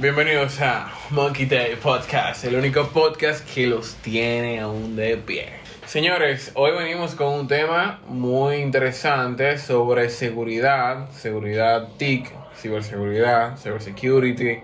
Bienvenidos a Monkey Day Podcast, el único podcast que los tiene aún de pie. Señores, hoy venimos con un tema muy interesante sobre seguridad, seguridad TIC, ciberseguridad, cybersecurity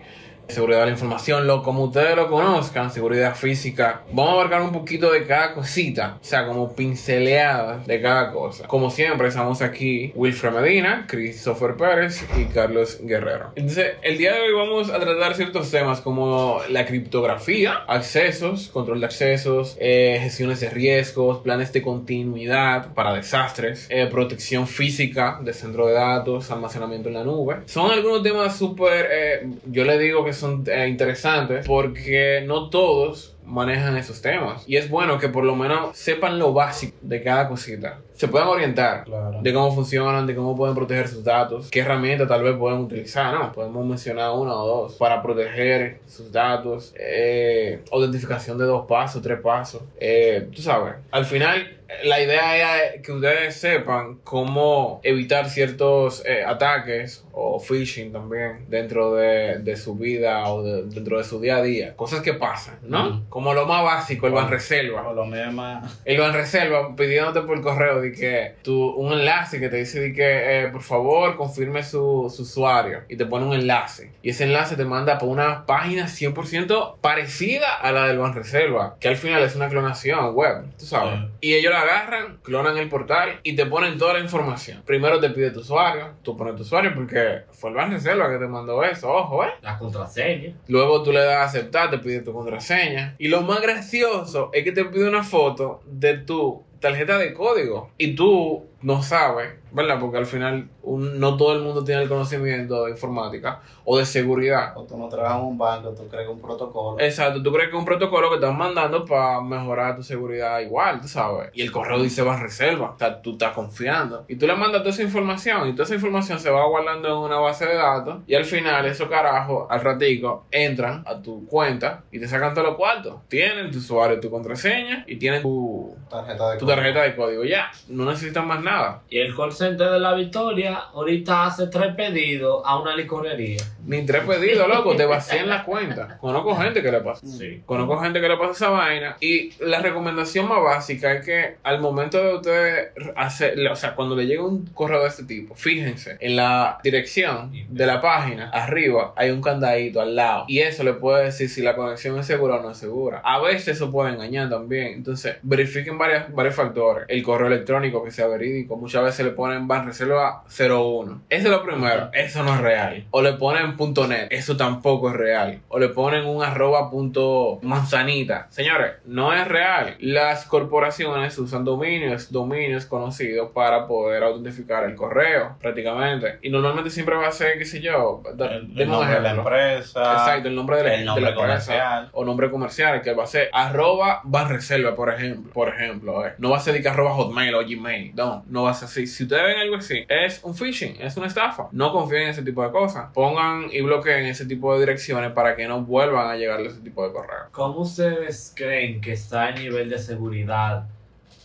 seguridad de la información, lo como ustedes lo conozcan, seguridad física. Vamos a abarcar un poquito de cada cosita, o sea, como pinceleadas de cada cosa. Como siempre, estamos aquí Wilfred Medina, Christopher Pérez y Carlos Guerrero. Entonces, el día de hoy vamos a tratar ciertos temas como la criptografía, accesos, control de accesos, eh, gestiones de riesgos, planes de continuidad para desastres, eh, protección física de centro de datos, almacenamiento en la nube. Son algunos temas súper, eh, yo le digo que son eh, interesantes porque no todos manejan esos temas. Y es bueno que por lo menos sepan lo básico de cada cosita. Se puedan orientar de cómo funcionan, de cómo pueden proteger sus datos, qué herramientas tal vez pueden utilizar, ¿no? Podemos mencionar una o dos para proteger sus datos, eh, autentificación de dos pasos, tres pasos. Eh, tú sabes, al final la idea es que ustedes sepan cómo evitar ciertos eh, ataques o phishing también dentro de, de su vida o dentro de su día a día. Cosas que pasan, ¿no? Como lo más básico, el Banreserva. O lo más... El Banreserva pidiéndote por correo de que tu, un enlace que te dice de que eh, por favor confirme su, su, usuario y te pone un enlace. Y ese enlace te manda por una página 100% parecida a la del Banreserva, que al final es una clonación web, tú sabes. Y ellos agarran, clonan el portal y te ponen toda la información. Primero te pide tu usuario, tú pones tu usuario porque fue el Banreserva que te mandó eso, ojo, ¿eh? La contraseña. Luego tú le das a aceptar, te pide tu contraseña. Y lo más gracioso es que te pide una foto de tu tarjeta de código. Y tú no sabes ¿verdad? Porque al final no todo el mundo tiene el conocimiento de informática o de seguridad. O tú no trabajas en un banco, tú crees un protocolo. Exacto, tú crees que es un protocolo que están mandando para mejorar tu seguridad igual, tú sabes. Y el correo dice va a reserva, o sea, tú estás confiando. Y tú le mandas toda esa información y toda esa información se va guardando en una base de datos y al final esos carajos al ratico entran a tu cuenta y te sacan todos los cuartos. Tienen tu usuario, tu contraseña y tienen tu tarjeta de, tu tarjeta de código. Ya, no necesitan más nada. Y el call de la Victoria ahorita hace tres pedidos a una licorería. Ni tres pedidos, loco, te vacían la cuenta. Conozco gente que le pasa. Sí. Conozco gente que le pasa esa vaina. Y la recomendación más básica es que al momento de ustedes hacer, o sea, cuando le llega un correo de este tipo, fíjense en la dirección de la página, arriba hay un candadito al lado. Y eso le puede decir si la conexión es segura o no es segura. A veces eso puede engañar también. Entonces, verifiquen varios, varios factores. El correo electrónico que sea verídico. Muchas veces le ponen en reserva 01. Eso es lo primero. Eso no es real. O le ponen .net. Eso tampoco es real. O le ponen un arroba punto manzanita. Señores, no es real. Las corporaciones usan dominios, dominios conocidos para poder autentificar el correo, prácticamente. Y normalmente siempre va a ser, qué sé yo, el, nombre de la empresa. Exacto, el nombre de la, el nombre comercial. o nombre comercial, que va a ser arroba reserva, por ejemplo. Por ejemplo, eh. no va a ser de que arroba hotmail o gmail. No, no va a ser así. Si ustedes ven algo así, es un phishing, es una estafa. No confíen en ese tipo de cosas. Pongan y bloqueen ese tipo de direcciones para que no vuelvan a llegarle ese tipo de correo. ¿Cómo ustedes creen que está el nivel de seguridad,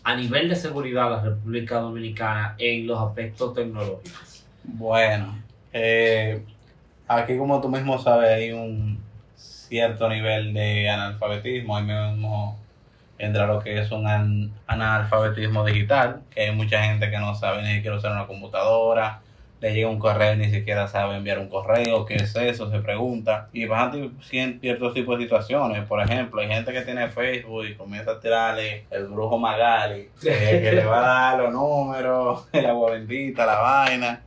a nivel de seguridad la República Dominicana en los aspectos tecnológicos? Bueno, eh, aquí como tú mismo sabes hay un cierto nivel de analfabetismo, hay mismo entra lo que es un analfabetismo digital, que hay mucha gente que no sabe ni siquiera usar una computadora, le llega un correo y ni siquiera sabe enviar un correo, qué es eso, se pregunta. Y van ciertos tipos de situaciones. Por ejemplo, hay gente que tiene Facebook y comienza a tirarle el brujo Magali, que, le va a dar los números, el agua bendita, la vaina.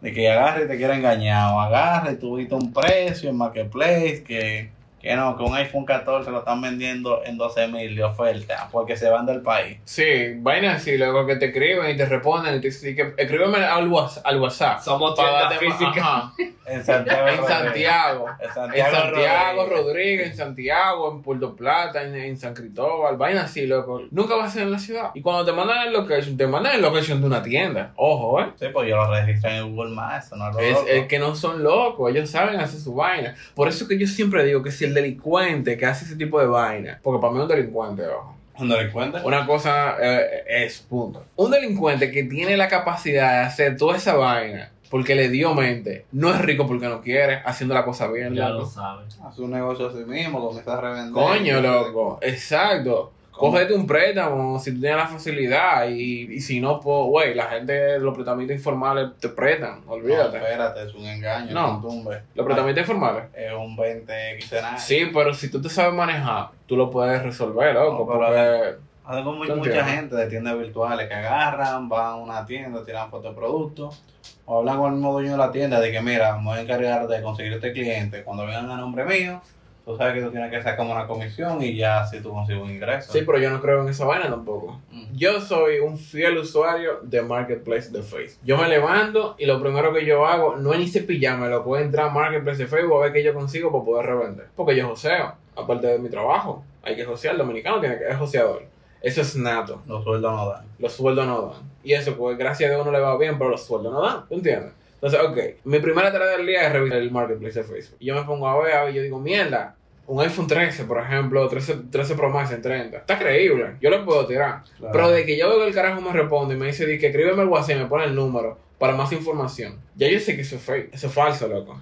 De que agarre y te quiera engañar, o agarre y tuviste un precio en Marketplace que que no, que un iPhone 14 lo están vendiendo en 12 mil de oferta porque se van del país. Sí, vaina así, luego que te escriben y te responden y te dicen que escríbeme al, WhatsApp. Somos tienda física. En Santiago. en Santiago. En Santiago, Rodríguez. en Santiago, en Puerto Plata, en, San Cristóbal, vaina así, loco. Nunca va a ser en la ciudad. Y cuando te mandan el location, te mandan el location de una tienda. Ojo, ¿eh? Sí, pues yo lo registré en Google Maps, no lo Es, es que no son locos, ellos saben hacer su vaina. Por eso que yo siempre digo que si el delincuente que hace ese tipo de vaina, porque para mí es un delincuente, ojo Un delincuente. Una cosa eh, es, punto. Un delincuente que tiene la capacidad de hacer toda esa vaina porque le dio mente, no es rico porque no quiere, haciendo la cosa bien, Ya loco. lo saben. Hace un negocio a sí mismo, comienza a revender. Coño, loco, exacto. Cógete un préstamo si tú tienes la facilidad y, y si no, pues, güey, la gente, los préstamitos informales te prestan, No, olvídate. espérate, es un engaño, No. tumbe. los préstamitos informales. Es un 20 quincenal. Sí, pero si tú te sabes manejar, tú lo puedes resolver, loco, No, pero porque... Hay mucha entiendo. gente de tiendas virtuales que agarran, van a una tienda, tiran fotos de productos, o hablan con el mismo dueño de la tienda de que, mira, me voy a encargar de conseguir este cliente. Cuando vengan a nombre mío, tú sabes que tú tienes que sacar una comisión y ya así tú consigues un ingreso. Sí, pero yo no creo en esa vaina tampoco. Mm. Yo soy un fiel usuario de Marketplace de Facebook. Yo me levanto y lo primero que yo hago no es ni cepillarme, lo puedo entrar a Marketplace de Facebook a ver qué yo consigo para poder revender. Porque yo joseo, aparte de mi trabajo. Hay que josear, el dominicano tiene que es joseador. Eso es nato. Los sueldos no dan. Los sueldos no dan. Y eso, pues gracias a Dios no le va bien, pero los sueldos no dan. ¿Tú entiendes? Entonces, ok, mi primera tarea del día es revisar el Marketplace de Facebook. Y yo me pongo a ver, y yo digo, mierda, un iPhone 13, por ejemplo, 13, 13 Pro Max en 30. Está creíble, yo lo puedo tirar. Claro. Pero de que yo veo que el carajo me responde y me dice, di que escríbeme el WhatsApp y me pone el número para más información. Ya yo sé que eso es fake, eso es falso, loco.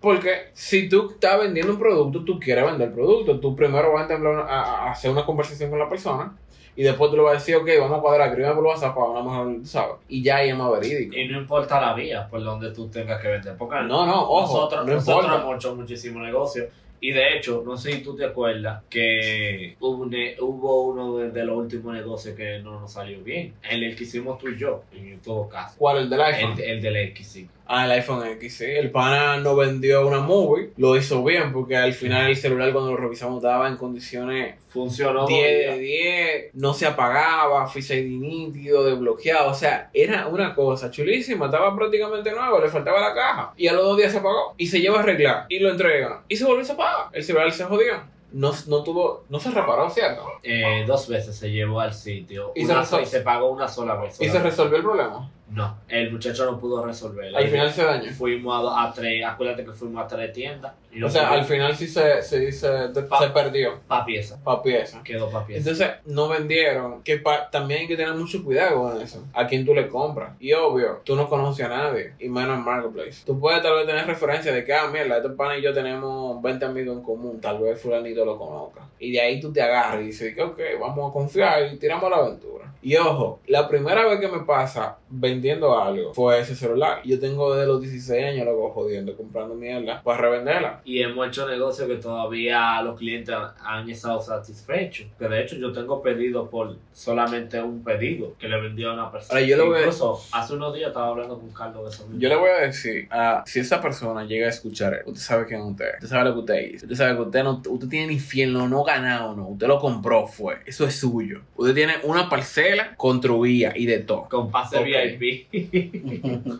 Porque si tú estás vendiendo un producto, tú quieres vender el producto. Tú primero vas a, a- a hacer una conversación con la persona y después tú le vas a decir, ok, vamos a cuadrar, escríbeme por WhatsApp para una mejor, ¿sabes? Y ya ahí es más verídico. Y no importa la vía por donde tú tengas que vender. Porque No, no, ojo, nosotros, no nosotros importa. hemos hecho muchísimo negocio. Y de hecho, no sé si tú te acuerdas que hubo, un hubo uno de, de los últimos negocios que no nos salió bien. El, que hicimos tú y yo, en todo caso. ¿Cuál? ¿El del iPhone? El, el del X5. Ah, el iPhone X, sí. El pana no vendió una movie, lo hizo bien porque al final el celular cuando lo revisamos estaba en condiciones Funcionó. 10 de dos días. 10, no se apagaba, ID nítido, desbloqueado, o sea, era una cosa chulísima, estaba prácticamente nuevo, le faltaba la caja y a los dos días se apagó y se lleva a arreglar y lo entrega y se volvió y se apaga, el celular se jodió. No, no tuvo, no se reparó, ¿cierto? Eh, dos veces se llevó al sitio. ¿Y Una se so- y se pagó una sola vez. Y se solamente. resolvió el problema. No, el muchacho no pudo resolverlo. Al final se dañó. Fuimos a, tres, acuérdate que fuimos a tres tiendas. Y no O sea, al final sí se, se, se, se Pa- perdió Pa' pieza. pa' pieza. Quedó pa' pieza. Entonces, no vendieron. Que pa- también hay que tener mucho cuidado con eso. A quién tú le compras. Y obvio, tú no conoces a nadie. Y menos en Marketplace. Tú puedes tal vez tener referencia de que, ah, mira, este pana y yo tenemos 20 amigos en común. Tal vez Fulanito lo conozca. Y de ahí tú te agarras y dices, que, ok, vamos a confiar y tiramos la aventura. Y ojo, la primera vez que me pasa vendiendo algo fue ese celular. Yo tengo desde los 16 años luego jodiendo, comprando mierda para revenderla. Y hemos hecho negocios que todavía los clientes han- estado satisfechos. Que de hecho yo tengo pedido por solamente un pedido que le vendió a una persona. Ahora, yo lo Incluso hace unos días estaba hablando con Carlos de eso. Yo le voy a decir, ah, si esa persona llega a escuchar, usted sabe quién es usted, usted sabe lo que usted hizo, usted sabe que usted no, usted tiene infierno, no ganado, no, usted lo compró, fue, eso es suyo. Usted tiene una parcela construida y de todo, Con pase Ok. VIP.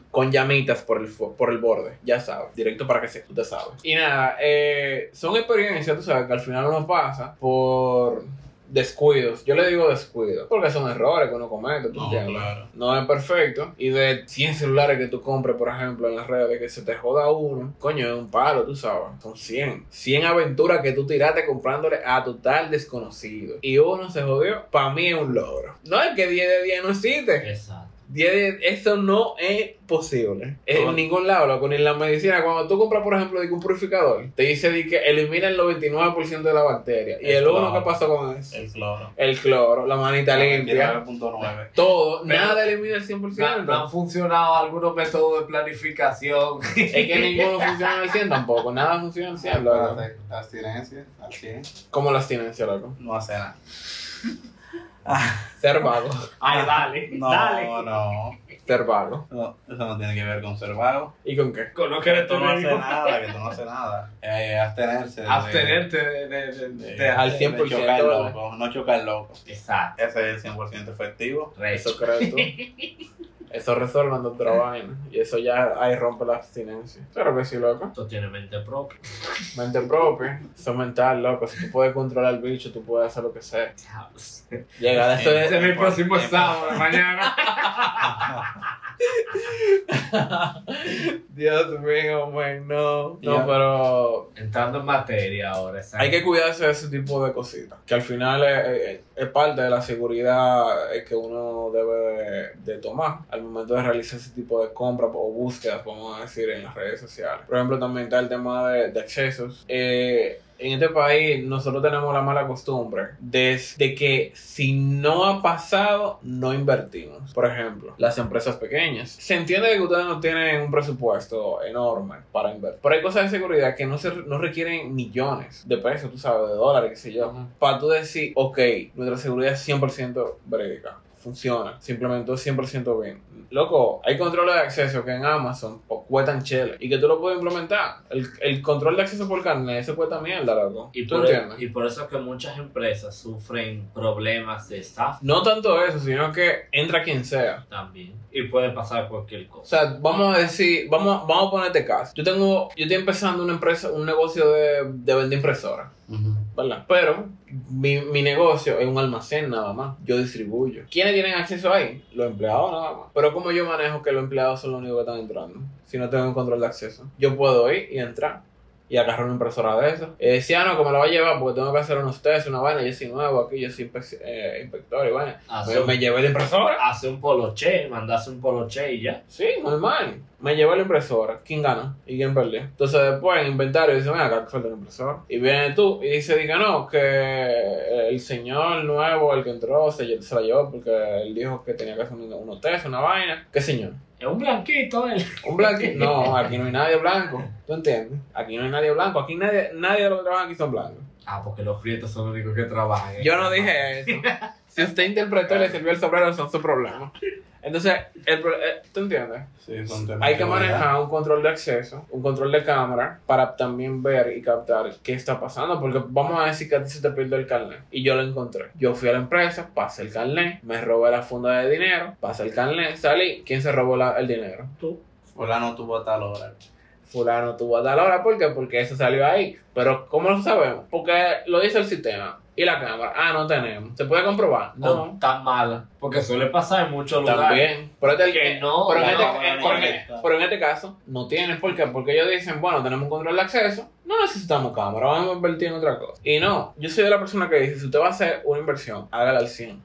con llamitas por el, por el borde, ya sabe, directo para que se, usted sabe. Y nada, eh, son experiencias, tú sabes, que al final uno pasa por descuidos. Yo le digo descuidos porque son errores que uno comete, ¿tú No, entiendes? claro. No es perfecto. Y de 100 celulares que tú compres, por ejemplo, en las redes, que se te joda uno, coño, es un palo, tú sabes. Son 100. 100 aventuras que tú tiraste comprándole a total desconocido. Y uno se jodió. Para mí es un logro. No es que 10 de 10 no existe. Exacto. 10 de- eso no es posible. En ningún lado, loco, ni en la medicina. Cuando tú compras, por ejemplo, un purificador, te dice de que elimina el 99% de la bacteria. Y El el uno que pasó con eso. El cloro. El cloro, la manita limpia. 29.9. Todo, Pero- nada elimina el 100%. No, no han funcionado algunos métodos de planificación. Es que ninguno funciona al 100 tampoco, nada funciona al 100, loco. Espérate, abstinencia al 100. Como la abstinencia, loco. No hace nada. Ser vago, Ay, dale, No, dale. no, ser vago. no. Eso no tiene que ver con ser vago. ¿Y con qué? Con lo Que que tú no haces nada, que tú no haces nada. Eh, abstenerse. de- Abstenerte de, de, de, de- de- al de 100%, chocar ¿verdad? loco, no chocar loco. Exacto. Ese es el 100% efectivo. Recho. Eso crees tú. Eso resuelve otra vaina. Y eso ya ahí rompe la abstinencia. Claro que sí, loco. Tú tienes mente propia. Mente propia, eso es mental, loco. Si tú puedes controlar el bicho, tú puedes hacer lo que sea. Diablos. Llegar a eso Ese es de... mi próximo de mañana. Dios mío, man, no. No, Ya. pero Entrando en materia ahora. exacto. hay que cuidarse de ese tipo de cositas. Que al final es, es- es parte de la seguridad eh, que uno debe de, de tomar al momento de realizar ese tipo de compras o búsquedas, vamos a decir, en las redes sociales. Por ejemplo, también está el tema de, de accesos. Eh, en este país nosotros tenemos la mala costumbre de, de que si no ha pasado, no invertimos. Por ejemplo, las empresas pequeñas. Se entiende que ustedes no tienen un presupuesto enorme para invertir. Pero hay cosas de seguridad que no, se, no requieren millones de pesos, tú sabes, de dólares, qué sé yo. Para tú decir, ok, nuestra seguridad es 100% verídica. Funciona, se implementó 100% bien. Loco, hay controles de acceso que en Amazon pues, cuestan chele y que tú lo puedes implementar. El, el control de acceso por carnet, eso cuesta mierda, loco. Y ¿Tú por, entiendes? y por eso es que muchas empresas sufren problemas de staff No tanto eso, sino que entra quien sea. también. Y puede pasar cualquier O cosa. sea, vamos a decir, vamos, vamos a ponerte caso. Yo tengo, yo estoy empezando una empresa, un negocio de, de vender impresoras. Pero mi, mi negocio es un almacén nada más. Yo distribuyo. ¿Quiénes tienen acceso ahí? Los empleados nada más. Pero como yo manejo que los empleados son los únicos que están entrando, si no tengo un control de acceso, yo puedo ir y entrar. Y agarrar una impresora de eso. Y decía, no, que me la va a llevar porque tengo que hacer unos test, una vaina. Yo soy nuevo aquí, yo soy eh, inspector y vaina. Hace Me, un- me llevé la impresora. Hace un poloche, mandarse un poloche y ya. Sí, normal. Me llevé la impresora. ¿Quién gana? ¿Y quién perdió? Entonces después en inventario dice, ven acá, falta la impresora. Y viene tú y dice, diga no, que el señor nuevo, el que entró, se, se la llevó porque él dijo que tenía que hacer un- unos test, una vaina. ¿Qué señor? Es un blanquito él. ¿Un blanco? No, aquí no hay nadie blanco. ¿Tú entiendes? Aquí no hay nadie blanco. Aquí nadie, nadie de los que trabajan aquí son blancos. Ah, porque los prietos son los únicos que trabajan. Yo no dije eso. Si usted interpretó y le sirvió el sombrero, son su problema. Entonces, el, eh, ¿tú entiendes? Sí, son temas Hay que manejar un control de acceso, un control de cámara, para también ver y captar qué está pasando. Porque vamos a decir que a ti se te perdió el carnet y yo lo encontré. Yo fui a la empresa, pasé el carnet, me robé la funda de dinero, pasé el carnet, salí. ¿Quién se robó la- el dinero? Tú. Fulano tuvo tal hora. Fulano tuvo a tal hora. ¿Por qué? Porque eso salió ahí. Pero ¿cómo lo sabemos? Porque lo dice el sistema. Y la cámara. Ah, no tenemos. ¿Se puede comprobar? No, No. tan mala. Porque suele pasar en muchos lugares. También. Pero, este- Que no, pero, en no, este, no, pero en- no. pero en este caso no tienen. ¿Por qué? Porque ellos dicen, bueno, tenemos control de acceso, no necesitamos cámara, vamos a invertir en otra cosa. Y no, yo soy de la persona que dice, si usted va a hacer una inversión, hágala al 100.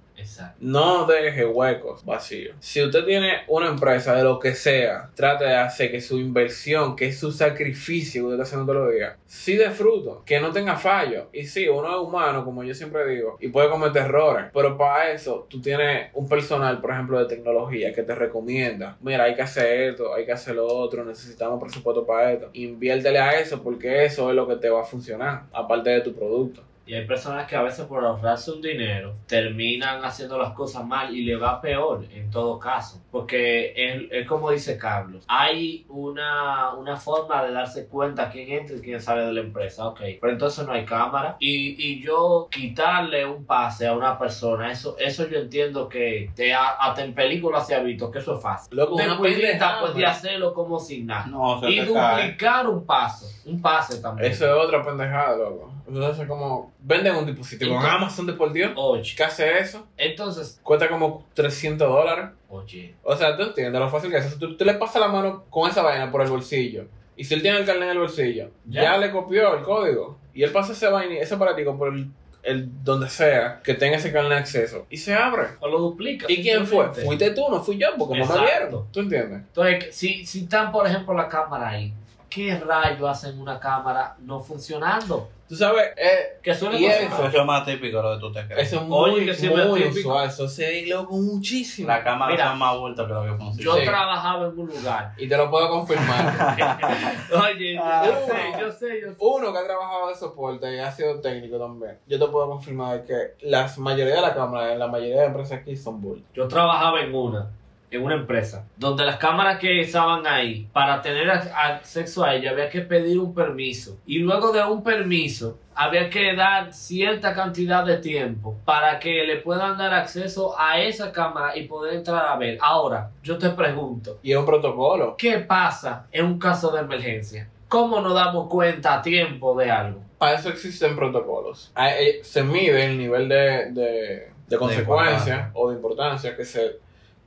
No deje huecos vacíos. Si usted tiene una empresa de lo que sea, trate de hacer que su inversión, que es su sacrificio que usted está haciendo todos los días, sí de fruto, que no tenga fallo. Y sí, uno es humano, como yo siempre digo, y puede cometer errores. Pero para eso, tú tienes un personal, por ejemplo, de tecnología que te recomienda, mira, hay que hacer esto, hay que hacer lo otro, necesitamos presupuesto para esto. Inviértele a eso porque eso es lo que te va a funcionar, aparte de tu producto. Y hay personas que a veces por ahorrarse un dinero terminan haciendo las cosas mal y le va peor en todo caso. Porque es, es como dice Carlos, hay una, una forma de darse cuenta quién entra y quién sale de la empresa, ok. Pero entonces no hay cámara. Y, y yo quitarle un pase a una persona, eso, eso yo entiendo que te ha- hasta en películas se ha visto que eso es fácil. Te una puede man. hacerlo como sin nada. No, Y cae. duplicar un paso, un pase también. Eso es otra pendejada, loco. Entonces, como venden un dispositivo en Amazon de por Dios. Oye, ¿Qué hace eso? entonces, Cuesta como 300 dólares. oye, O sea, tú entiendes lo fácil que es. eso. Tú, tú le pasas la mano con esa vaina por el bolsillo. Y si él tiene el carnet en el bolsillo, ya, Ya. le copió el código. Y él pasa ese vaina, ese aparatico por el, el donde sea que tenga ese carnet de acceso. Y se abre. o lo duplica. ¿Y quién fue? Fuiste tú, no fui yo, porque no me vieron. ¿Tú entiendes? Entonces, si, si están, por ejemplo, la cámara ahí, ¿qué rayos hacen una cámara no funcionando? Tú sabes, eh, Que suele Y eso. Eso es más típico de lo que tú te crees. eso es Oye, muy, que siempre muy es típico. usual. Eso se loco muchísimo. La cámara Mira, son más vueltas que lo que funciona. Yo Sí. trabajaba en un lugar. Y te lo puedo confirmar. Oye, Ah, yo uno. sé, yo sé, yo sé. Uno que ha trabajado de soporte y ha sido técnico también. Yo te puedo confirmar que la mayoría de las cámaras en la mayoría de empresas aquí son bull. Yo trabajaba en una, en una empresa, donde las cámaras que estaban ahí, para tener ac- acceso a ella, había que pedir un permiso. Y luego de un permiso, había que dar cierta cantidad de tiempo para que le puedan dar acceso a esa cámara y poder entrar a ver. Ahora, yo te pregunto, Y es un protocolo. ¿qué pasa en un caso de emergencia? ¿Cómo nos damos cuenta a tiempo de algo? Para eso existen protocolos. Ah, eh, Se mide el nivel de, de, de consecuencia importancia. o de importancia que se,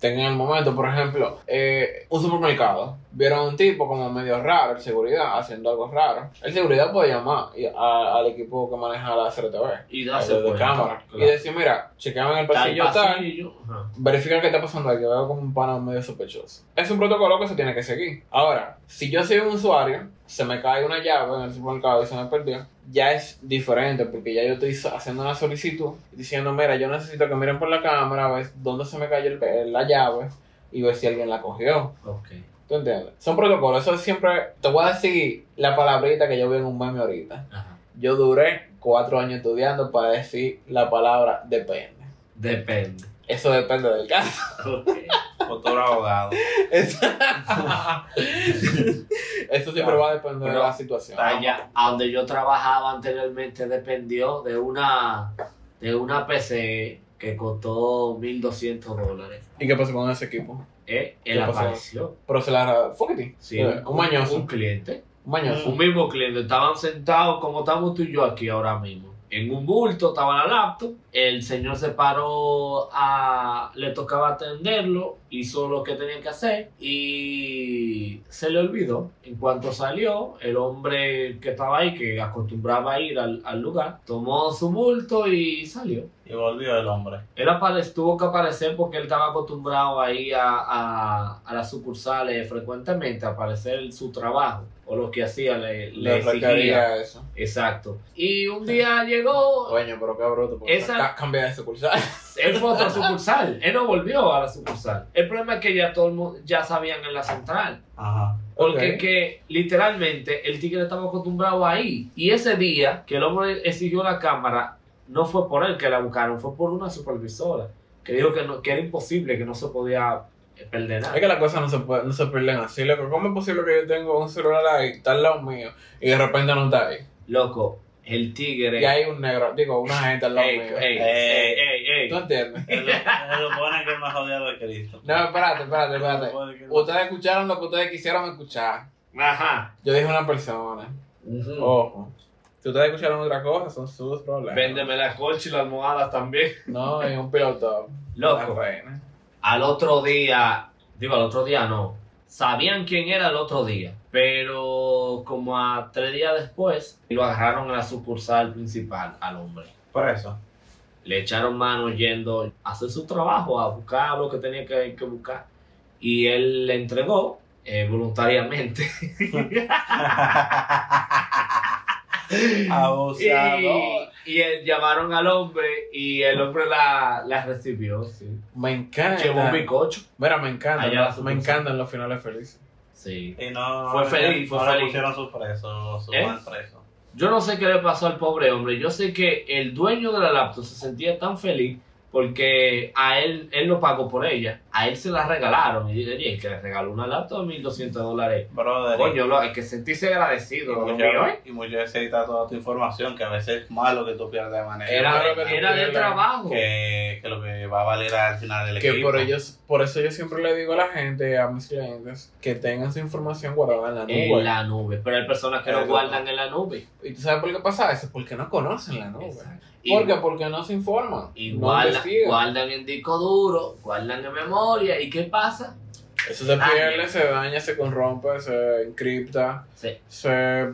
tengan el momento. Por ejemplo, eh, un supermercado. Vieron a un tipo como medio raro, el seguridad, haciendo algo raro. El seguridad puede llamar y- a- al equipo que maneja la CRTV. Y darse de cámara. claro. Y decir, mira, chequeame en el pasillo tal. Verifican qué está pasando ahí, que veo como un pana medio sospechoso. Es un protocolo que se tiene que seguir. Ahora, si yo soy un usuario, se me cae una llave en el supermercado y se me perdió, ya es diferente porque ya yo estoy haciendo una solicitud diciendo, mira, yo necesito que miren por la cámara, ver dónde se me cayó el- la llave y ver si alguien la cogió. Ok. ¿Tú entiendes? Son protocolos. Eso siempre... Te voy a decir la palabrita que yo vi en un meme ahorita. Ajá. Yo duré cuatro años estudiando para decir la palabra depende. Depende. Eso depende del caso. Ok. Futuro abogado. Eso, Eso siempre va a depender de la situación. Allá, a donde yo trabajaba anteriormente dependió de una de una PC que costó 1200 dólares. ¿Y qué pasó con ese equipo? Eh, él apareció. Pero se la... Fóquete. Sí, Eh, un mañoso. Un cliente. Un mañoso. Un mismo cliente. Estaban sentados como estamos tú y yo aquí ahora mismo. En un bulto estaba la laptop. El señor se paró a. Le tocaba atenderlo. Hizo lo que tenía que hacer. Y se le olvidó. En cuanto salió, el hombre que estaba ahí, que acostumbraba ir al, al lugar, tomó su bulto y salió. Y volvió el hombre. Él apare- tuvo que aparecer porque él estaba acostumbrado a ir a, a, a las sucursales frecuentemente, a aparecer su trabajo o lo que hacía le, le Le exigía. eso. Exacto. Y un día llegó, Coño, pero qué bruto. Porque Esa- ca- cambia de sucursal. él fue a otra sucursal, él no volvió a la sucursal. El problema es que ya todo el mundo, ya sabían en la central. Ajá. Porque Ok. que literalmente el tigre estaba acostumbrado ahí. Y ese día que el hombre exigió la cámara, no fue por él que la buscaron, fue por una supervisora. Que dijo que, no, que era imposible, que no se podía eh, perder nada. Es que las cosas no se, puede- no se pierden así, loco. ¿Cómo es posible que yo tengo un celular ahí, está al lado mío, y de repente no está ahí? Loco, el tigre. Y hay un negro, digo, una gente al lado Ey, mío. ey, ey, ey, ey. ¿Tú entiendes? Se supone que es más odiado de Cristo. No, espérate, espérate, espérate. Ustedes escucharon lo que ustedes quisieron escuchar. Ajá. Yo dije una persona. Ojo. Si ustedes escucharon otra cosa, son sus problemas. Véndeme la colcha y las almohadas también. No, en un piloto. Loco. Al otro día, digo, al otro día no. Sabían quién era el otro día, pero como a tres días después lo agarraron en la sucursal principal al hombre. Por eso. Le echaron mano yendo a hacer su trabajo, a buscar lo que tenía que, que buscar. Y él le entregó eh, voluntariamente. Y, y él- llamaron al hombre y el hombre la, la recibió. Sí. Me encanta. Llevó un bicocho. Mira, me encanta. Allá me encantan los finales felices. Sí. Y no, Fue feliz, fue no feliz. pusieron su preso, su ¿Eh? mal preso. Yo no sé qué le pasó al pobre hombre. Yo sé que el dueño de la laptop se sentía tan feliz porque a él, él no pagó por ella. A él se la regalaron. Y dije, oye, que le regaló una laptop de 1200 dólares. Brother. Coño, lo, hay que sentirse agradecido. ¿eh? y muchas veces edita toda tu información, que a veces es malo que tú pierdas de manera. Era, que de trabajo. que, que lo que va a valer al final del Que equipo. por ellos, por eso yo siempre le digo a la gente, a mis clientes, que tengan su información guardada en la nube. En la nube. Pero hay personas que lo Eso. guardan en la nube. ¿Y tú sabes por qué pasa eso? Porque no conocen la nube. Exacto. ¿Por qué? Porque no se informan. Y no guardan en disco duro, guardan en memoria. ¿Y qué pasa? Eso se pierde, se daña, se corrompe, se encripta, Se- se...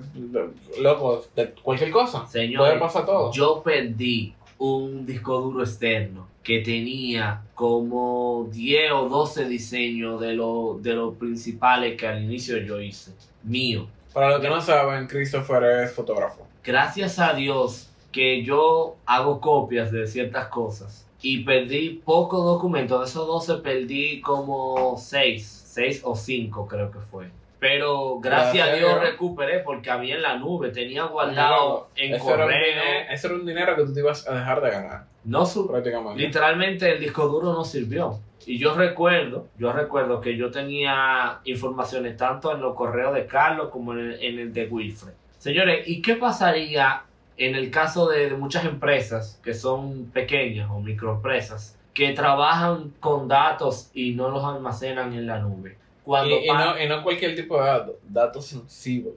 Loco, de cualquier cosa. Señor, Puede pasar todo. Yo perdí un disco duro externo que tenía como 10 o 12 diseños de los de los principales que al inicio yo hice. Mío. Para los que no saben, Christopher es fotógrafo. Gracias a Dios que yo hago copias de ciertas cosas. Y perdí pocos documentos. De esos 12 perdí como 6. 6 o 5 creo que fue. Pero gracias, Gracias a Dios recuperé porque había en la nube. Tenía guardado en era un correo. dinero- ese era un dinero que tú te ibas a dejar de ganar, No prácticamente. Literalmente el disco duro no sirvió. Y yo recuerdo, yo recuerdo que yo tenía informaciones tanto en los correos de Carlos como en el, en el de Wilfred. Señores, ¿y qué pasaría en el caso de, de muchas empresas que son pequeñas o microempresas que trabajan con datos y no los almacenan en la nube? Y, Cuando y no, y no cualquier tipo de datos, datos sensibles.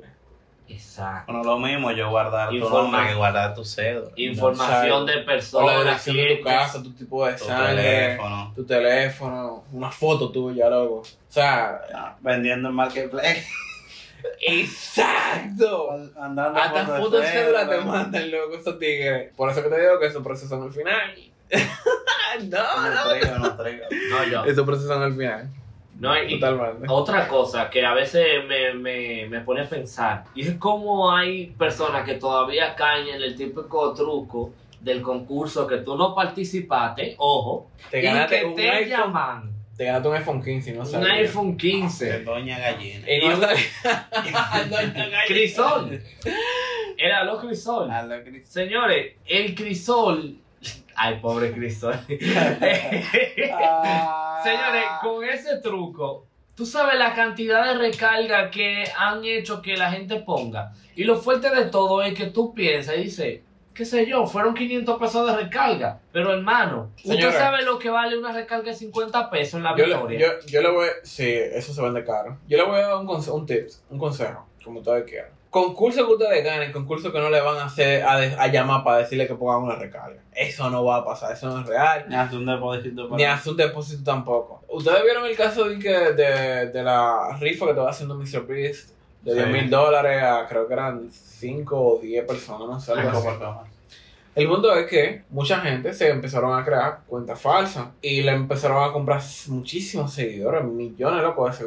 Exacto. Bueno, lo mismo yo guardar tu Informa- nombre que guardar tu cédula. Información de la personas, dirección de tu casa, tu tipo de Tu sangre, teléfono. tu teléfono, una foto tuya, loco. O sea, Ah, Vendiendo en Marketplace. exacto. Andando Hasta fotos de cédula te mandan, loco, esos tigres. Por eso que te digo que esos procesan al final. no, No traigo, no traigo. No, yo. Esos procesan al final. No, y Totalmente. otra cosa que a veces me, me, me pone a pensar, y es como hay personas que todavía caen en el típico truco del concurso que tú no participaste, ojo, Te y ganaste que un te iPhone. llaman Te ganaste un iPhone 15 y no un sabías. iPhone De 15. Doña Gallina. Y no. Doña Gallina. Crisol. Era lo Crisol. A la Cris- Señores, el Crisol. Ay, pobre Crisol. Ah. Señores, con ese truco, tú sabes la cantidad de recarga que han hecho que la gente ponga. Y lo fuerte de todo es que tú piensas y dices, qué sé yo, fueron 500 pesos de recarga. Pero hermano. ¿usted sabe lo que vale una recarga de 50 pesos en la Yo le, victoria? yo, yo le voy, sí, eso se vende caro. Yo le voy a dar un, conse- un tips, un consejo, como ustedes quieran. Concurso que ustedes ganen, concurso que no le van a hacer a, de- a llamar para decirle que pongan una recarga. Eso no va a pasar, eso no es real. Ni hace un depósito para. Ni hace un depósito tampoco. Ustedes vieron el caso de, que, de, de la rifa que estaba haciendo Mr. Beast de Sí. 10 mil dólares a creo que eran 5 o 10 personas, no sé. algo así. El punto es que mucha gente se empezaron a crear cuentas falsas y le empezaron a comprar muchísimos seguidores, millones locos de,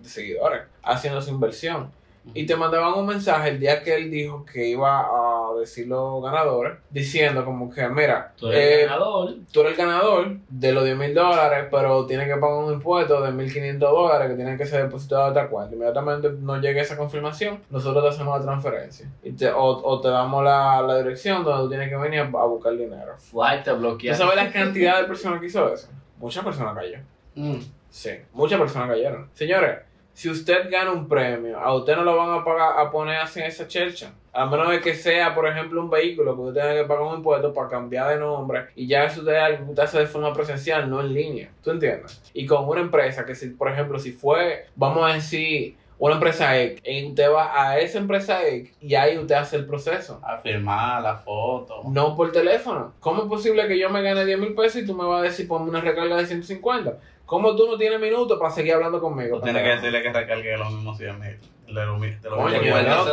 de seguidores, haciendo su inversión. Y te mandaban un mensaje el día que él dijo que iba a decir los ganadores, diciendo como que, mira, Tú eres eh, el ganador. tú eres el ganador de los 10 mil dólares, pero tienes que pagar un impuesto de 1.500 dólares que tiene que ser depositado a otra cuenta. Inmediatamente nos llegue esa confirmación, nosotros te hacemos la transferencia. Y te- o, o te damos la, la dirección donde tú tienes que venir a, a buscar dinero. Fue, te ¿Tú bloquearon. sabes la cantidad de personas que hizo eso? Muchas personas cayó. Mm. Sí, muchas personas cayeron. Señores, si usted gana un premio, a usted no lo van a pagar a poner así en esa chercha. A menos de que sea, por ejemplo, un vehículo que usted tenga que pagar un impuesto para cambiar de nombre y ya eso usted hace de forma presencial, no en línea. ¿Tú entiendes? Y con una empresa que si, por ejemplo, si fue, vamos a decir, una empresa X, y usted va a esa empresa X y ahí usted hace el proceso. A firmar la foto. No por teléfono. ¿Cómo es posible que yo me gane 10 mil pesos y tú me vas a decir ponme una recarga de 150? ¿Cómo tú no tienes minutos para seguir hablando conmigo? Tú tienes que decirle que recargue los mismos 100 mil. De los mi- de cuentas.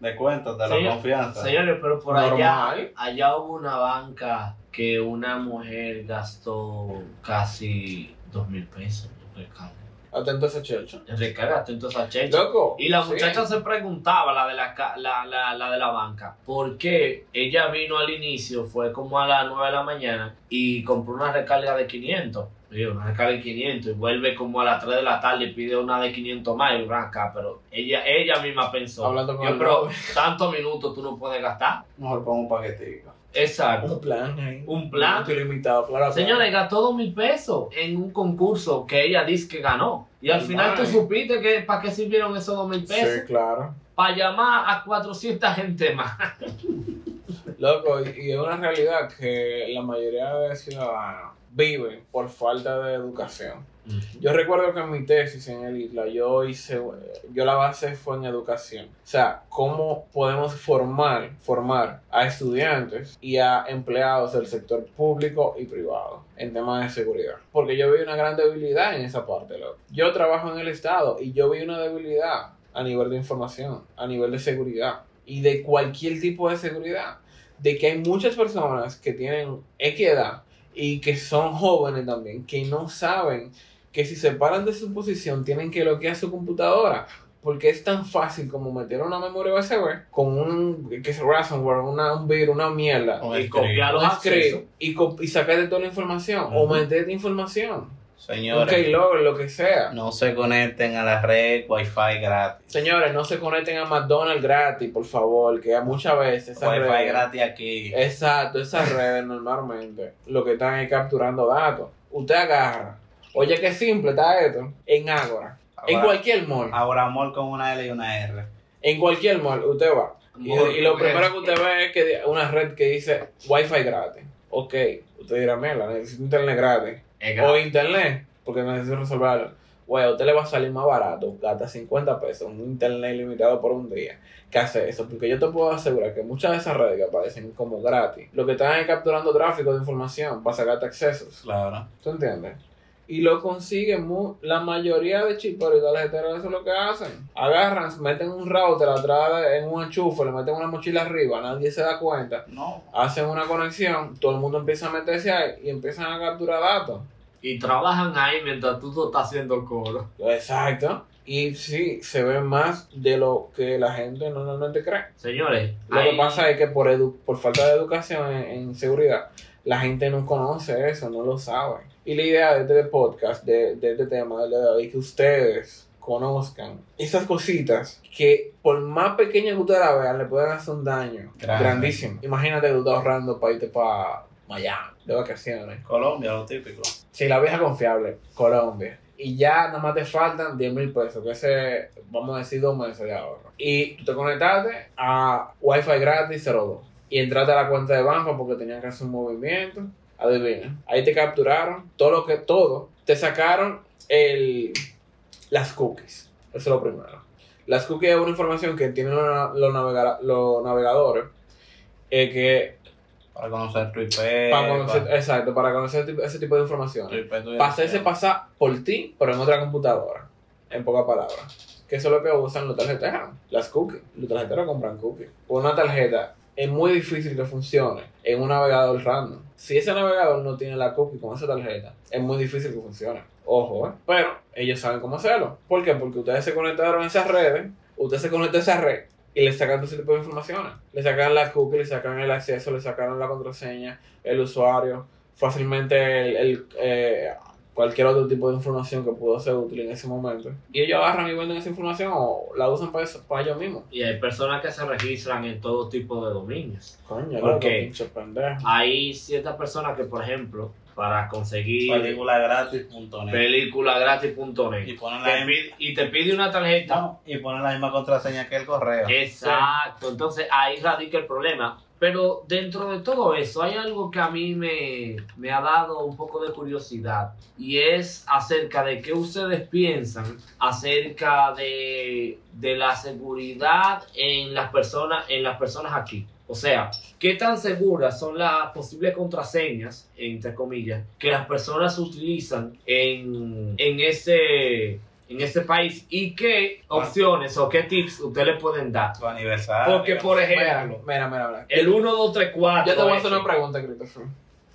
De cuentas, de la confianza. Señores, pero por Normal. allá, allá hubo una banca que una mujer gastó casi dos mil pesos recarga. Atento a esa chelcha. Recarga, atento a esa checha. Loco. Y la sí. muchacha se preguntaba, la de la, la, la, la de la banca, por qué ella vino al inicio, fue como a las 9 de la mañana y compró una recarga de 500. Digo, una recarga de 500 y vuelve como a las 3 de la tarde y pide una de 500 más y ven acá, pero ella, ella misma pensó, Hablando con yo, el pero tantos minutos tú no puedes gastar. Mejor pongo un paquetico. Exacto. Un plan ahí. Un plan. Limitado, claro. Señores, gastó dos mil pesos en un concurso que ella dice que ganó. Y al final tú supiste que para qué sirvieron esos dos mil pesos. Sí, claro. Para llamar a 400 gente más. Loco, y es una realidad que la mayoría de ciudadanos viven por falta de educación. Yo recuerdo que en mi tesis en el isla yo hice, yo la base fue en educación. O sea, cómo podemos formar, formar a estudiantes y a empleados del sector público y privado en temas de seguridad. Porque yo vi una gran debilidad en esa parte. Yo trabajo en el Estado y yo vi una debilidad a nivel de información, a nivel de seguridad y de cualquier tipo de seguridad. De que hay muchas personas que tienen edad y que son jóvenes también, que no saben que si se paran de su posición tienen que bloquear su computadora. Porque es tan fácil como meter una memoria USB con un que es ransomware, una, un virus, una mierda, O y copiar los un accesos. y, co- y sacarte toda la información o Ujú. meterte información, un Señores, keylogger, lo que sea. no se conecten a la red Wi-Fi gratis. Señores, no se conecten a McDonald's gratis, por favor, que muchas veces Wi-Fi redes- gratis aquí. Exacto, esas redes normalmente lo que están es capturando datos. Usted agarra, oye qué simple está esto, en Ágora, en cualquier mall, Ahora amor con una L y una R. en cualquier mall, usted va. Y, y lo primero que usted ve es que una red que dice Wi-Fi gratis. Ok, usted dirá, mira, necesito internet gratis. Es O internet, porque necesito resolverlo. güey, a usted le va a salir más barato, gasta 50 pesos, un internet ilimitado por un día, que hace eso, porque yo te puedo asegurar que muchas de esas redes que aparecen como gratis, lo que están es capturando tráfico de información para sacarte accesos, Claro. ¿tú entiendes? Y lo consiguen mu- la mayoría de chiperos y tarjeteros, eso es lo que hacen. Agarran, meten un router atrás en un enchufe, le meten una mochila arriba, nadie se da cuenta, No. hacen una conexión, todo el mundo empieza a meterse ahí y empiezan a capturar datos. Y trabajan ahí mientras tú te estás haciendo el coro. Exacto. Y sí, se ve más de lo que la gente normalmente cree. Señores, Lo hay- que pasa es que por, edu- por falta de educación en, en seguridad, la gente no conoce eso, no lo sabe. Y la idea de este podcast, de, de este tema de es que ustedes conozcan esas cositas que por más pequeñas que ustedes la vean, le pueden hacer un daño Grande. grandísimo. Imagínate que tú estás ahorrando para irte para Miami de vacaciones. Colombia, lo típico. Si la vieja confiable, Colombia. Y ya nada más te faltan 10 mil pesos, que ese, vamos a decir, dos meses de ahorro. Y tú te conectaste a Wi-Fi gratis 02. Y entraste a la cuenta de banco porque tenían que hacer un movimiento. Adivina. Ahí te capturaron todo lo que, todo. Te sacaron el, las cookies. Eso es lo primero. Las cookies es una información que tienen los, navega- los navegadores. eh, que Para conocer tu IP. para conocer, para- exacto, para conocer ese tipo de información tu IP, tu para hacerse dirección. pasar por ti, pero en otra computadora. En pocas palabras. Que eso es lo que usan los tarjeteros. Las cookies. Los tarjeteros compran cookies. Una tarjeta es muy difícil que funcione en un navegador random. Si ese navegador no tiene la cookie con esa tarjeta, es muy difícil que funcione. Ojo, ¿eh? Pero ellos saben cómo hacerlo. ¿Por qué? Porque ustedes se conectaron a esas redes, usted se conecta a esa red y le sacan todo ese tipo de informaciones. Le sacan la cookie, le sacan el acceso, le sacaron la contraseña, el usuario, fácilmente el, el, eh, cualquier otro tipo de información que pudo ser útil en ese momento. Y ellos agarran y venden esa información o la usan para, eso, para ellos mismos. Y hay personas que se registran en todo tipo de dominios. Coño, ¿Por loco, qué? pinche pendejo. Hay ciertas personas que, por ejemplo, para conseguir Peliculagratis.net. peliculagratis.net Y pide- y te pide una tarjeta. No, y ponen la misma contraseña que el correo. Exacto, entonces ahí radica el problema. Pero dentro de todo eso hay algo que a mí me, me ha dado un poco de curiosidad y es acerca de qué ustedes piensan acerca de, de la seguridad en las personas en las personas aquí. O sea, qué tan seguras son las posibles contraseñas, entre comillas, que las personas utilizan en, en ese en ese país y qué opciones o qué tips ustedes le pueden dar. Tu aniversario. Porque, por ejemplo, mira, mira, mira. el 1, 2, 3, 4. Yo te voy a hacer una pregunta, Christopher.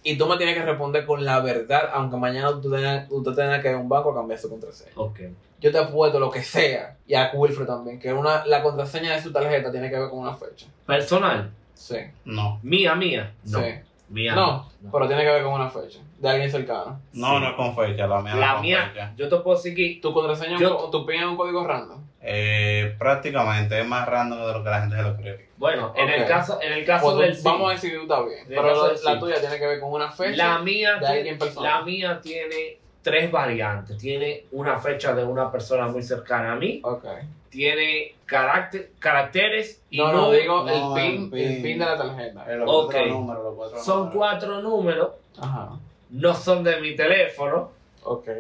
Y tú me tienes que responder con la verdad, aunque mañana usted tenga, usted tenga que ir a un banco a cambiar su contraseña. Ok. Yo te apuesto lo que sea, y a Wilfred también, que una, la contraseña de su tarjeta tiene que ver con una fecha. Personal. Sí. No. Mía, mía. No. Sí. Mía. No, pero tiene que ver con una fecha. De alguien cercano. No, Sí. no es con fecha. La mía La mía, fecha. yo te puedo seguir. Tu contraseña Yo- o tu PIN es un código random. Eh, prácticamente es más random de lo que la gente se lo cree. Bueno, en el caso, en el caso Pues del sí, vamos a decir que tú estás bien. Pero la, sí. tuya tiene que ver con una fecha. la mía, de tiene, alguien personal. la mía tiene tres variantes. Tiene una fecha de una persona muy cercana a mí. Ok. Tiene carácter, caracteres y No, no, no- digo no, el PIN, el el PIN. De la tarjeta. Números, cuatro son números. cuatro números. Ajá. No son de mi teléfono.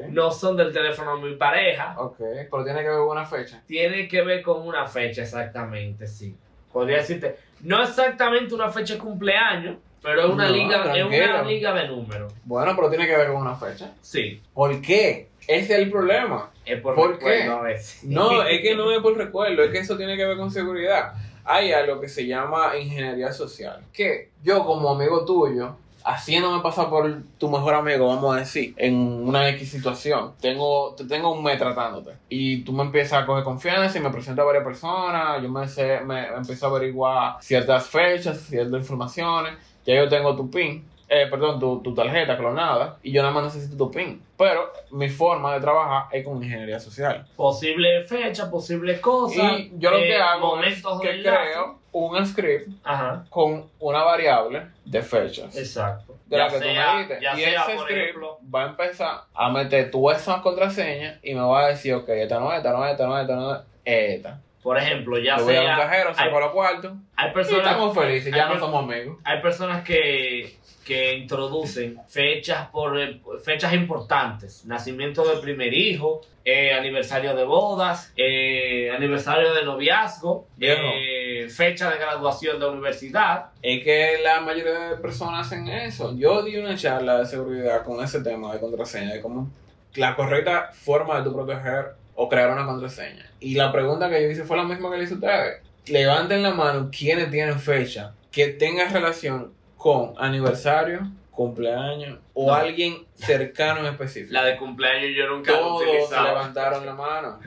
No son del teléfono de mi pareja. Pero tiene que ver con una fecha. Tiene que ver con una fecha exactamente, sí. Podría decirte, no exactamente una fecha de cumpleaños, pero es una liga, es una liga de números. Bueno, pero tiene que ver con una fecha. Sí, ¿Por qué? Ese es el problema. Es por, ¿Por recuerdo qué? veces. No, es que no es por recuerdo, es que eso tiene que ver con seguridad. Hay algo que se llama ingeniería social. Que yo como amigo tuyo, haciéndome pasar por tu mejor amigo, vamos a decir, en una X situación, tengo, te tengo un mes tratándote. Y tú me empiezas a coger confianza y me presentas a varias personas, yo me, sé- me empiezo a averiguar ciertas fechas, ciertas informaciones, ya yo tengo tu PIN. Eh, perdón, tu, tu tarjeta clonada y yo nada más necesito tu PIN. Pero mi forma de trabajar es con ingeniería social. Posible fecha, posible cosa. Y yo lo que eh, hago es que creo un script Ajá, con una variable de fechas. exacto. De ya la que sea, tú me ya y sea, ese script ejemplo, va a empezar a meter tú esas contraseñas y me va a decir, ok, esta no es, esta no es, esta no es, esta no es, esta. Por ejemplo, ya Yo voy a un sea. cajero, hay, saco los cuartos. hay Y personas, estamos felices, ya hay no somos amigos. hay personas que, que introducen fechas por eh, fechas importantes. Nacimiento del primer hijo, eh, aniversario de bodas, eh, aniversario de noviazgo, eh, fecha de graduación de universidad. Es que la mayoría de personas hacen eso. Yo di una charla de seguridad con ese tema de contraseña, de cómo la correcta forma de tu proteger o crear una contraseña. Y la pregunta que yo hice fue la misma que le hice a ustedes. Levanten la mano quienes tienen fecha que tenga relación con aniversario, cumpleaños o No. alguien cercano en específico. La de cumpleaños yo nunca la he Todos utilizado. levantaron la mano.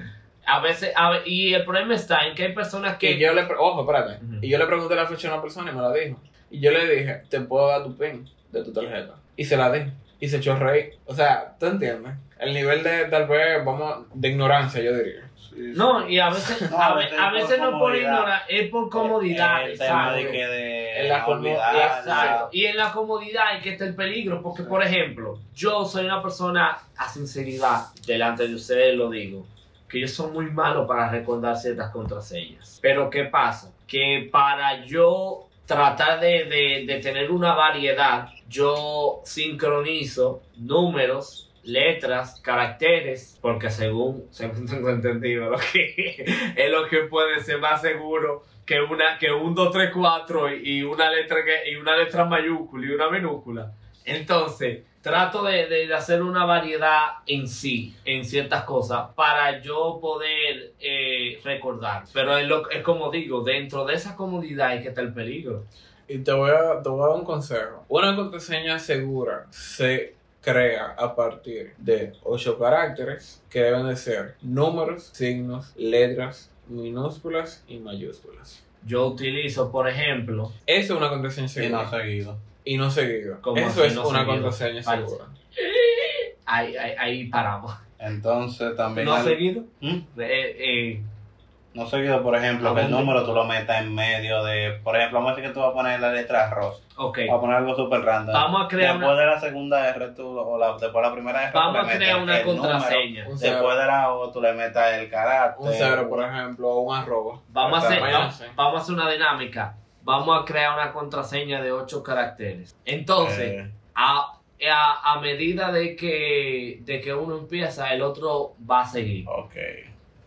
A veces, a y el problema está en que hay personas que... Y yo le, ojo, espérate. Y yo le pregunté la fecha a una persona y me la dijo. Y yo le dije, te puedo dar tu PIN de tu tarjeta. Y se la di. Y se echó reír. O sea, ¿tú entiendes? El nivel de, tal vez, vamos, de ignorancia, yo diría. No, y a veces, No, a, a ve- veces a por veces no por comodidad. ignorar, es por comodidad. El tema exacto. de que de En la comodidad, Exacto. Y en la comodidad es que está el peligro, porque por ejemplo, yo soy una persona a sinceridad, delante de ustedes lo digo, que yo soy muy malo para recordar ciertas contraseñas. Pero ¿qué pasa? Que para yo tratar de, de- tener una variedad, yo sincronizo números, letras, caracteres, porque según, según tengo entendido, lo que, es lo que puede ser más seguro que una que un 2 3 4 y una letra que y una letra mayúscula y una minúscula. Entonces, trato de, de- de hacer una variedad en sí, en ciertas cosas, para yo poder eh, recordar. Pero es, lo, es como digo, dentro de esa comodidad es que está el peligro. Y te voy a, te voy a dar un consejo. Una contraseña segura se crea a partir de ocho caracteres que deben de ser números, signos, letras, minúsculas y mayúsculas. Yo utilizo, por ejemplo, Eso es una contraseña Y segura. no seguido. Y no seguido. ¿Cómo Eso es no una seguido? contraseña segura. ahí, ahí, ahí paramos. Entonces también. No al- seguido. ¿Mm? Eh, eh, No seguido, por ejemplo, ¿A que el número tú lo metas en medio de. Por ejemplo, vamos a decir que tú vas a poner la letra arroz. ok. Vas a poner algo súper random. Vamos a crear Después una- de la segunda R, tú, o la, después de la primera R, tú Vamos le a metes crear una el número. contraseña. Un Después de la O, tú le metas el carácter. un cero, por ejemplo, o un arroba. Vamos a, hacer, Vayan a vamos, hacer. vamos a hacer una dinámica. Vamos a crear una contraseña de ocho caracteres. Entonces, Eh, a, a, a medida de que, de que uno empieza, el otro va a seguir. ok.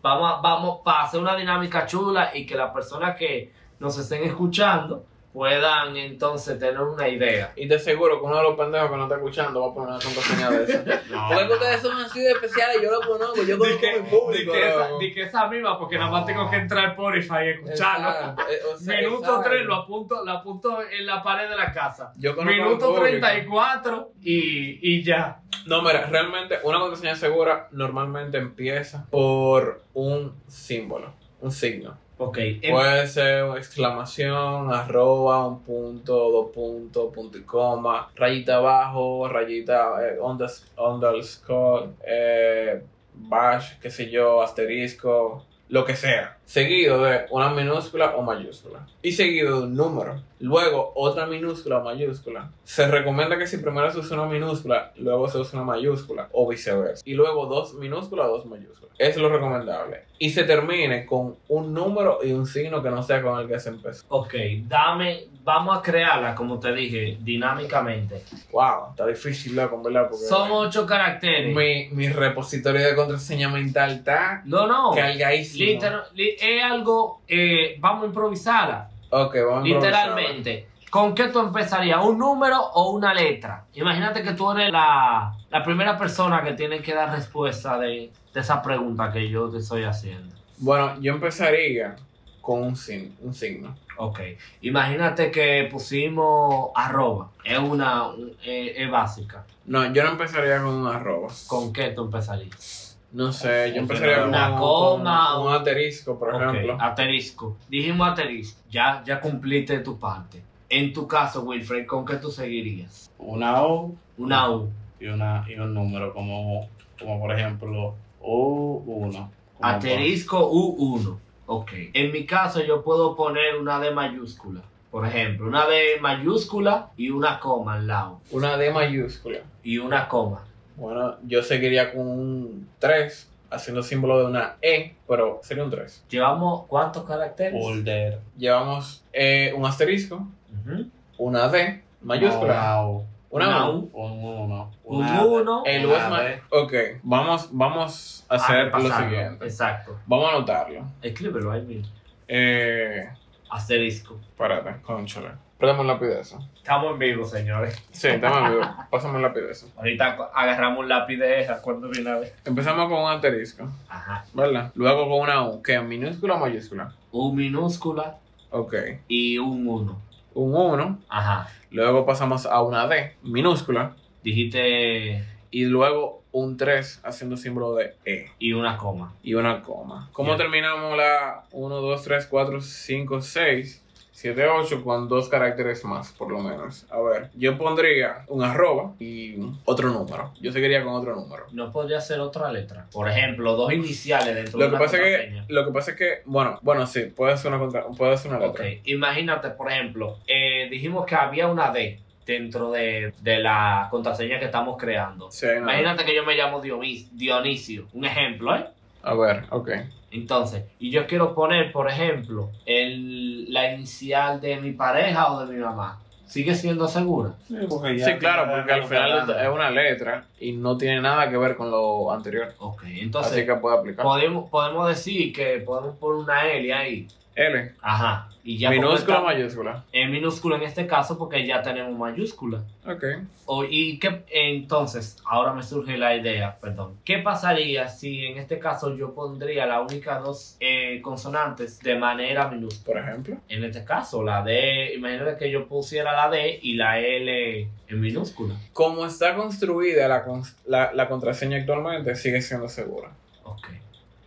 Vamos, a- vamos para hacer una dinámica chula y que las personas que nos estén escuchando puedan entonces tener una idea. Y te aseguro que uno de los pendejos que no está escuchando va a poner una contraseña de eso. No, Porque ustedes son así de especiales, yo lo conozco, yo conozco que, mi público. di que esa, di que esa misma, porque nada más tengo que entrar a Spotify y escucharlo. Eh, o sea, Minuto exacto. 3 lo apunto, lo apunto en la pared de la casa. Yo Minuto público. 34 y, y ya. No, mira, realmente una contraseña segura normalmente empieza por un símbolo, un signo. Ok. em- Puede ser exclamación, arroba, un punto, dos puntos, punto y coma, rayita abajo, rayita eh, unders- underscore, eh, bash, qué sé yo, asterisco, lo que sea. Seguido de una minúscula o mayúscula. Y seguido de un número. Luego otra minúscula o mayúscula. Se recomienda que si primero se usa una minúscula, luego se usa una mayúscula o viceversa. Y luego dos minúsculas o dos mayúsculas. Es lo recomendable. Y se termine con un número y un signo que no sea con el que se empezó. Ok, dame, vamos a crearla, como te dije, dinámicamente. Wow, está difícil, loco, ¿verdad? Porque Son ocho caracteres. mi, mi repositorio de contraseña mental está No, no. cargadísimo. Literal- li- es algo, eh, vamos a improvisarla. Ok, vamos a improvisar. Literalmente. ¿Con qué tú empezarías? ¿Un número o una letra? Imagínate que tú eres la, la primera persona que tiene que dar respuesta de, de esa pregunta que yo te estoy haciendo. Bueno, yo empezaría con un, sin- un signo. Ok. Imagínate que pusimos arroba. Es una un- es básica. No, yo no empezaría con un arroba. ¿Con qué tú empezarías? No sé, yo Un empezaría con Una un- coma, con un asterisco, por ejemplo. Asterisco. Dijimos asterisco. Ya, ya cumpliste tu parte. En tu caso, Wilfred, ¿con qué tú seguirías? Una O Una U. y, una, y un número, como, como por ejemplo U1. como Asterisco U1. Ok. En mi caso, yo puedo poner una D mayúscula. Por ejemplo, una D mayúscula y una coma al lado. Una D mayúscula. Y una coma. Bueno, yo seguiría con un 3 haciendo símbolo de una E, pero sería un 3. ¿Llevamos cuántos caracteres? Folder. Llevamos eh, un asterisco, Ujú. una D mayúscula, Una U. una Una U. Un uno. Un Una D. uno. El U es D. Ok, vamos, vamos a Ah, hacer lo repasarlo. siguiente. Exacto. Vamos a anotarlo. Escríbelo ahí mismo. Eh, Asterisco. espérate, conchale. Préstame un lápiz de eso. Estamos en vivo, señores. Sí, estamos en vivo. Pásame un lápiz de eso. Ahorita agarramos un lápiz de esa cuando ver. Empezamos con un asterisco, Ajá. ¿verdad? Luego con una U, que minúscula o mayúscula. Un minúscula Ok. y un 1. Un 1. Ajá. Luego pasamos a una D minúscula. Dijiste Y luego un 3 haciendo símbolo de E. y una coma. Y una coma. ¿Cómo Bien. terminamos la 1, 2, 3, 4, 5, 6, 7, 8 con dos caracteres más, por lo menos? A ver, yo pondría un arroba y otro número. Yo seguiría con otro número. No podría ser otra letra. Por ejemplo, dos iniciales dentro Lo de que una pasa es que, contraseña. lo que pasa es que, bueno, bueno, sí, puede ser una contra- puede ser una Ok, letra. imagínate, por ejemplo, eh, dijimos que había una D dentro de, de la contraseña que estamos creando. Sí, una- Imagínate que yo me llamo Dionis- Dionisio, un ejemplo, ¿eh? A ver, ok. Entonces, y yo quiero poner, por ejemplo, el, la inicial de mi pareja o de mi mamá. ¿Sigue siendo segura? Sí, porque ya Sí, claro, porque al final es una letra y no tiene nada que ver con lo anterior. Ok, entonces Así que puede aplicar. podemos, podemos decir que podemos poner una L ahí. L. Ajá. Y ya minúscula o mayúscula. En minúscula en este caso porque ya tenemos mayúscula. Ok. O- y qué, entonces, ahora me surge la idea, perdón. ¿Qué pasaría si en este caso yo pondría las únicas dos eh, consonantes de manera minúscula? Por ejemplo. En este caso, la D, imagínate que yo pusiera la D y la L en minúscula. Como está construida la, la, la contraseña actualmente, sigue siendo segura. Ok.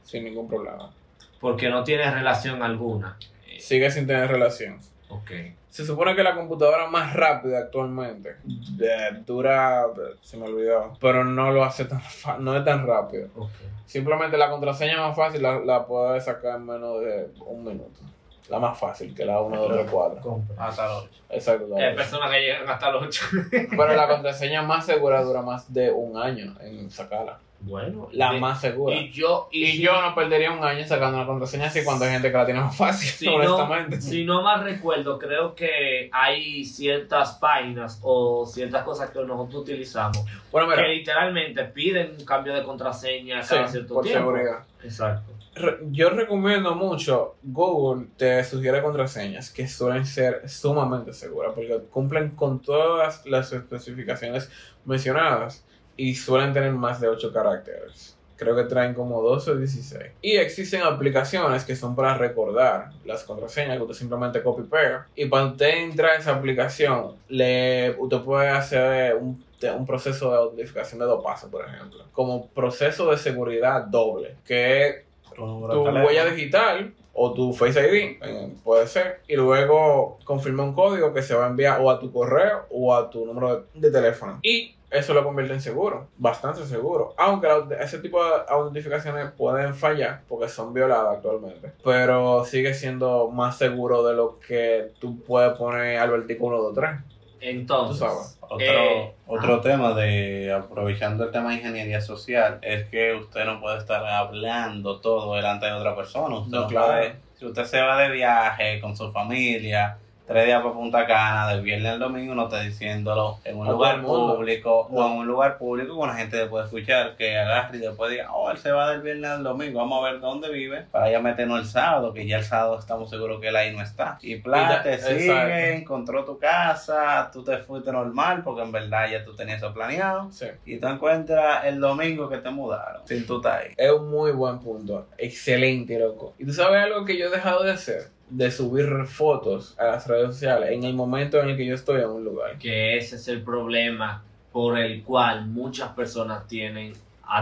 Sin ningún problema. Porque no tiene relación alguna. Eh, Sigue sin tener relación. Ok. Se supone que la computadora más rápida actualmente eh, dura, se me olvidó, pero no lo hace tan no es tan rápido. Ok. Simplemente la contraseña más fácil la, la puedes sacar en menos de un minuto. La más fácil, que la 1, 2, 3, 4. Compra. Hasta los ocho. Exacto. la Hay ocho. personas que llegan hasta los 8. Pero la contraseña más segura dura más de un año en sacarla. Bueno. La más segura. Y yo, y, Y si- yo no perdería un año sacando una contraseña así cuando hay gente que la tiene más fácil, Si no, honestamente. si no mal recuerdo, creo que hay ciertas páginas o ciertas cosas que nosotros utilizamos Bueno, mira, que literalmente piden un cambio de contraseña cada sí, cierto por tiempo. seguridad. Exacto. Re- Yo recomiendo mucho, Google te sugiere contraseñas que suelen ser sumamente seguras porque cumplen con todas las especificaciones mencionadas y suelen tener más de 8 caracteres. Creo que traen como 12 o 16. Y existen aplicaciones que son para recordar las contraseñas que usted simplemente copy pega. Y cuando usted entra a esa aplicación, le, usted puede hacer un, un proceso de autentificación de dos pasos, por ejemplo. Como proceso de seguridad doble, que es Tu teléfono. huella digital o tu Face ID, eh, puede ser, y luego confirma un código que se va a enviar o a tu correo o a tu número de, de teléfono. Y eso lo convierte en seguro, bastante seguro. Aunque la- ese tipo de autentificaciones pueden fallar porque son violadas actualmente, pero sigue siendo más seguro de lo que tú puedes poner Albertico 1, 2, 3. Entonces. Otro, Eh, otro ah. tema de aprovechando el tema de ingeniería social es que usted no puede estar hablando todo delante de otra persona. Usted No, no, claro. puede- si usted se va de viaje con su familia, tres días para Punta Cana, del viernes al domingo, no está diciéndolo en un lugar público o en un lugar público con la gente que puede escuchar, que agarre y después diga, oh, él se va del viernes al domingo, vamos a ver dónde vive, para ya meternos el sábado, que ya el sábado estamos seguros que él ahí no está. Y plata, te Exacto. sigue, encontró tu casa, tú te fuiste normal, porque en verdad ya tú tenías eso planeado. Sí. Y tú encuentras el domingo que te mudaron, sin tú estar ahí. Es un muy buen punto. Excelente, loco. ¿Y tú sabes algo que yo he dejado de hacer? De subir fotos a las redes sociales en el momento en el que yo estoy en un lugar. que ese es el problema por el cual muchas personas tienen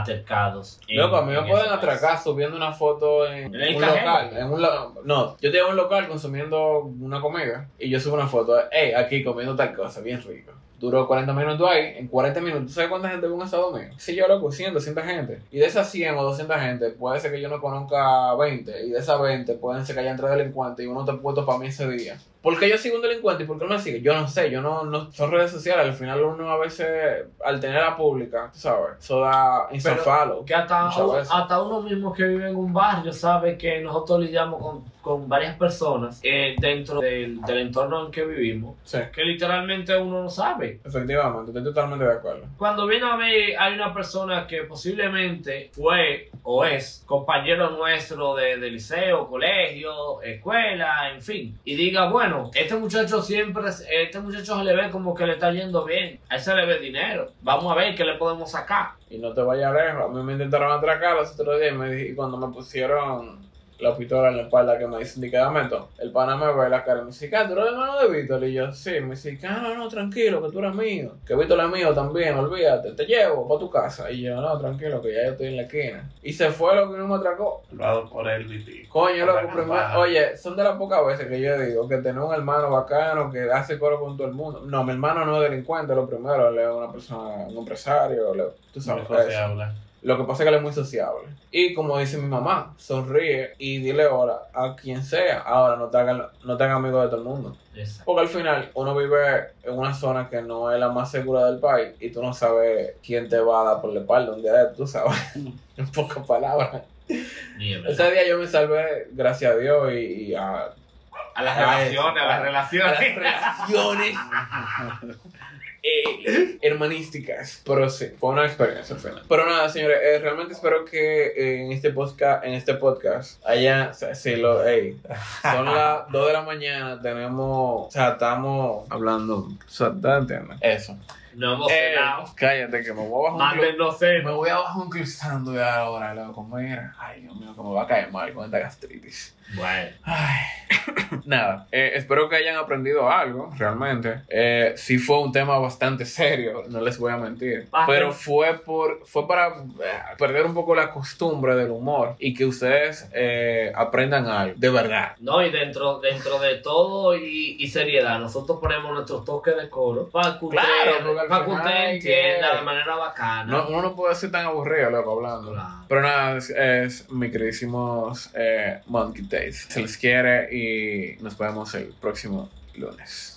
atercados. Loco, a mí me en pueden atracar país. subiendo una foto en, ¿En el un cajero? local. En un lo- no, yo tengo un local consumiendo una comida y yo subo una foto. Hey, aquí comiendo tal cosa, bien rico. Duró 40 minutos ahí. En 40 minutos, ¿tú sabes cuánta gente ve un asado mío? Sí, yo loco, 100, 200 gente. Y de esas 100 o 200 gente, puede ser que yo no conozca 20. Y de esas 20, pueden ser que hayan tres delincuentes y uno te puesto para mí ese día. ¿Por qué yo sigo un delincuente y por qué no me sigue? Yo no sé, yo no, no son redes sociales, al final uno a veces, al tenerla pública, tú sabes, eso da follow. Que hasta, hasta uno mismo que vive en un barrio sabe que nosotros lidiamos con, con varias personas eh, dentro del, del entorno en que vivimos, Sí, que literalmente uno no sabe. efectivamente, estoy totalmente de acuerdo. Cuando viene a ver, hay una persona que posiblemente fue o es compañero nuestro de, de liceo, colegio, escuela, en fin, y diga, bueno, este muchacho siempre, este muchacho se le ve como que le está yendo bien, a él se le ve dinero, vamos a ver qué le podemos sacar. Y no te vayas lejos, a mí me intentaron atracar los otros días y, me y cuando me pusieron la pistola en la espalda que me dicen indicadamento, el pana me ve la cara y me dice, "Ah, ¿tú eres hermano de Víctor? Y yo, sí, me dice, ah, no, no, tranquilo, que tú eres mío, que Víctor es mío también, olvídate, te llevo para tu casa. Y yo, no, tranquilo, que ya yo estoy en la esquina. Y se fue lo que no me atracó. Salvado por el BT. Coño, Por la loco, primero, oye, son de las pocas veces que yo digo que tener un hermano bacano que hace coro con todo el mundo. No, mi hermano no es delincuente, lo primero, él es una persona, un empresario, le- tú sabes. eso. sociable. Lo que pasa es que él es muy sociable. Y como dice mi mamá, sonríe y dile ahora a quien sea, ahora no te hagan, no te hagan amigo de todo el mundo. Exacto. Porque al final uno vive en una zona que no es la más segura del país y tú no sabes quién te va a dar por la espalda un día de tú sabes. en pocas palabras. Ese día yo me salvé, gracias a Dios y, y a, A las a relaciones, a las a relaciones. las relaciones eh, hermanísticas. Pero sí, fue una experiencia al final. Pero nada, señores, eh, realmente espero que eh, en este podcast, en este podcast, haya, o sea, sí, lo, ey, son las 2 de la mañana, tenemos, o sea, estamos hablando, o sea. Eso. No hemos Eh, cenado. cállate, que me voy a bajar un clu- Mándennos me voy a bajar un cruzando ya ahora, loco, mira. Ay, Dios mío, que me va a caer mal con esta gastritis. Bueno, Ay. Nada, eh, espero que hayan aprendido algo, realmente. Eh, sí fue un tema bastante serio, no les voy a mentir. Bastante. Pero fue por fue para eh, perder un poco la costumbre del humor y que ustedes eh, aprendan algo, de verdad. no, y dentro, dentro de todo y, y seriedad, nosotros ponemos nuestros toques de coro para que usted, Claro, al para que usted entienda que- de manera bacana. No, uno no puede ser tan aburrido, loco, hablando. Claro. Pero nada, es, es mi queridísimos eh, Monkey. Se les quiere y nos vemos el próximo lunes.